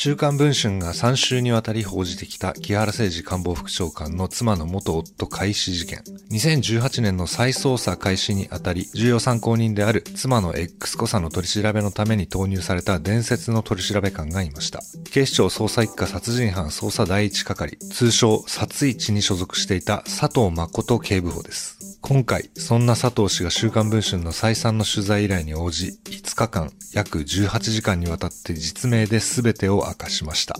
週刊文春が3週にわたり報じてきた木原誠二官房副長官の妻の元夫開始事件。2018年の再捜査開始にあたり、重要参考人である妻の X 子さんの取り調べのために投入された伝説の取り調べ官がいました。警視庁捜査一課殺人犯捜査第一係、通称殺一に所属していた佐藤誠警部補です。今回、そんな佐藤氏が週刊文春の再三の取材依頼に応じ、5日間、約18時間にわたって実名で全てを明かしました。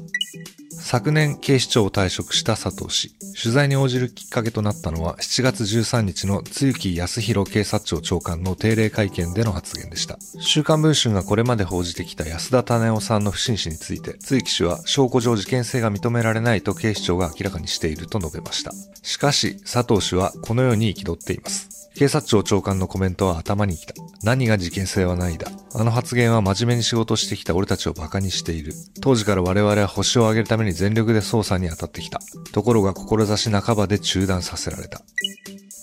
昨年警視庁を退職した佐藤氏。取材に応じるきっかけとなったのは7月13日の露木康弘警察庁長官の定例会見での発言でした。週刊文春がこれまで報じてきた安田種夫さんの不審死について、露木氏は証拠上事件性が認められないと警視庁が明らかにしていると述べました。しかし、佐藤氏はこのように憤っています。警察庁長官のコメントは頭に来た。何が事件性はないだ。あの発言は真面目に仕事してきた俺たちを馬鹿にしている。当時から我々は星を上げるために全力で捜査に当たってきた。ところが志半ばで中断させられた。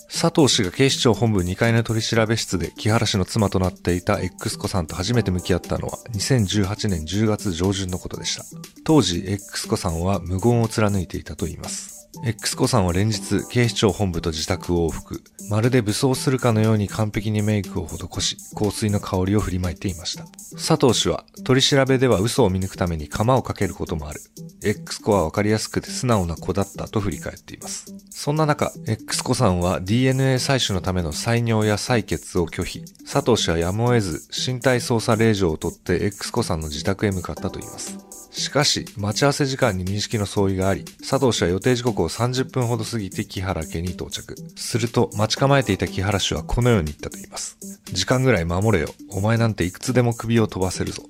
佐藤氏が警視庁本部2階の取調室で木原氏の妻となっていた X 子さんと初めて向き合ったのは2018年10月上旬のことでした。当時 X 子さんは無言を貫いていたといいます。X 子さんは連日警視庁本部と自宅を往復。まるで武装するかのように完璧にメイクを施し、香水の香りを振りまいていました。佐藤氏は取り調べでは嘘を見抜くために釜をかけることもある。X 子はわかりやすくて素直な子だったと振り返っています。そんな中、X 子さんは DNA 採取のための採尿や採血を拒否。佐藤氏はやむを得ず身体操作令状を取って X 子さんの自宅へ向かったといいます。しかし、待ち合わせ時間に認識の相違があり、佐藤氏は予定時刻を30分ほど過ぎて木原家に到着。すると、待ち構えていた木原氏はこのように言ったと言います。時間ぐらい守れよ。お前なんていくつでも首を飛ばせるぞ。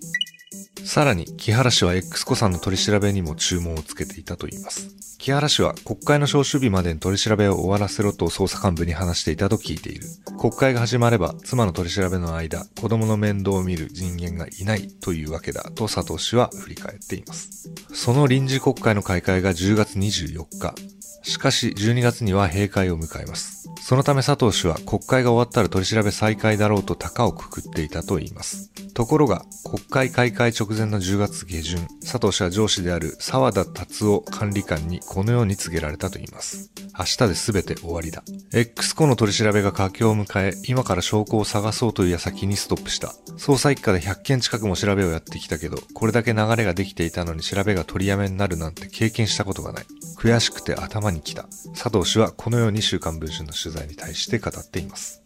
さらに、木原氏は X 子さんの取り調べにも注文をつけていたと言います。木原氏は国会の召集日までに取り調べを終わらせろと捜査幹部に話していたと聞いている。国会が始まれば妻の取り調べの間、子供の面倒を見る人間がいないというわけだと佐藤氏は振り返っています。その臨時国会の開会が10月24日。しかし12月には閉会を迎えます。そのため佐藤氏は国会が終わったら取り調べ再開だろうと高をくくっていたと言います。ところが、国会開会直前の10月下旬、佐藤氏は上司である沢田達夫管理官にこのように告げられたと言います。明日で全て終わりだ。X 子の取り調べが佳境を迎え、今から証拠を探そうという矢先にストップした。捜査一課で100件近くも調べをやってきたけど、これだけ流れができていたのに調べが取りやめになるなんて経験したことがない。悔しくて頭に来た。佐藤氏はこのように週刊文春の取材に対して語っています。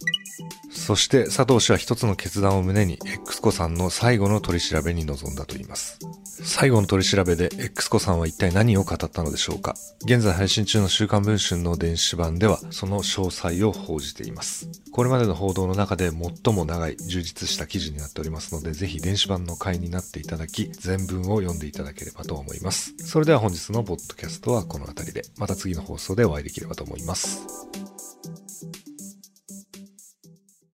そして佐藤氏は一つの決断を胸に X 子さんの最後の取り調べに臨んだと言います。最後の取り調べで X 子さんは一体何を語ったのでしょうか？現在配信中の週刊文春の電子版ではその詳細を報じています。これまでの報道の中で最も長い充実した記事になっておりますのでぜひ電子版の会になっていただき全文を読んでいただければと思います。それでは本日のポッドキャストはこの辺りでまた次の放送でお会いできればと思います。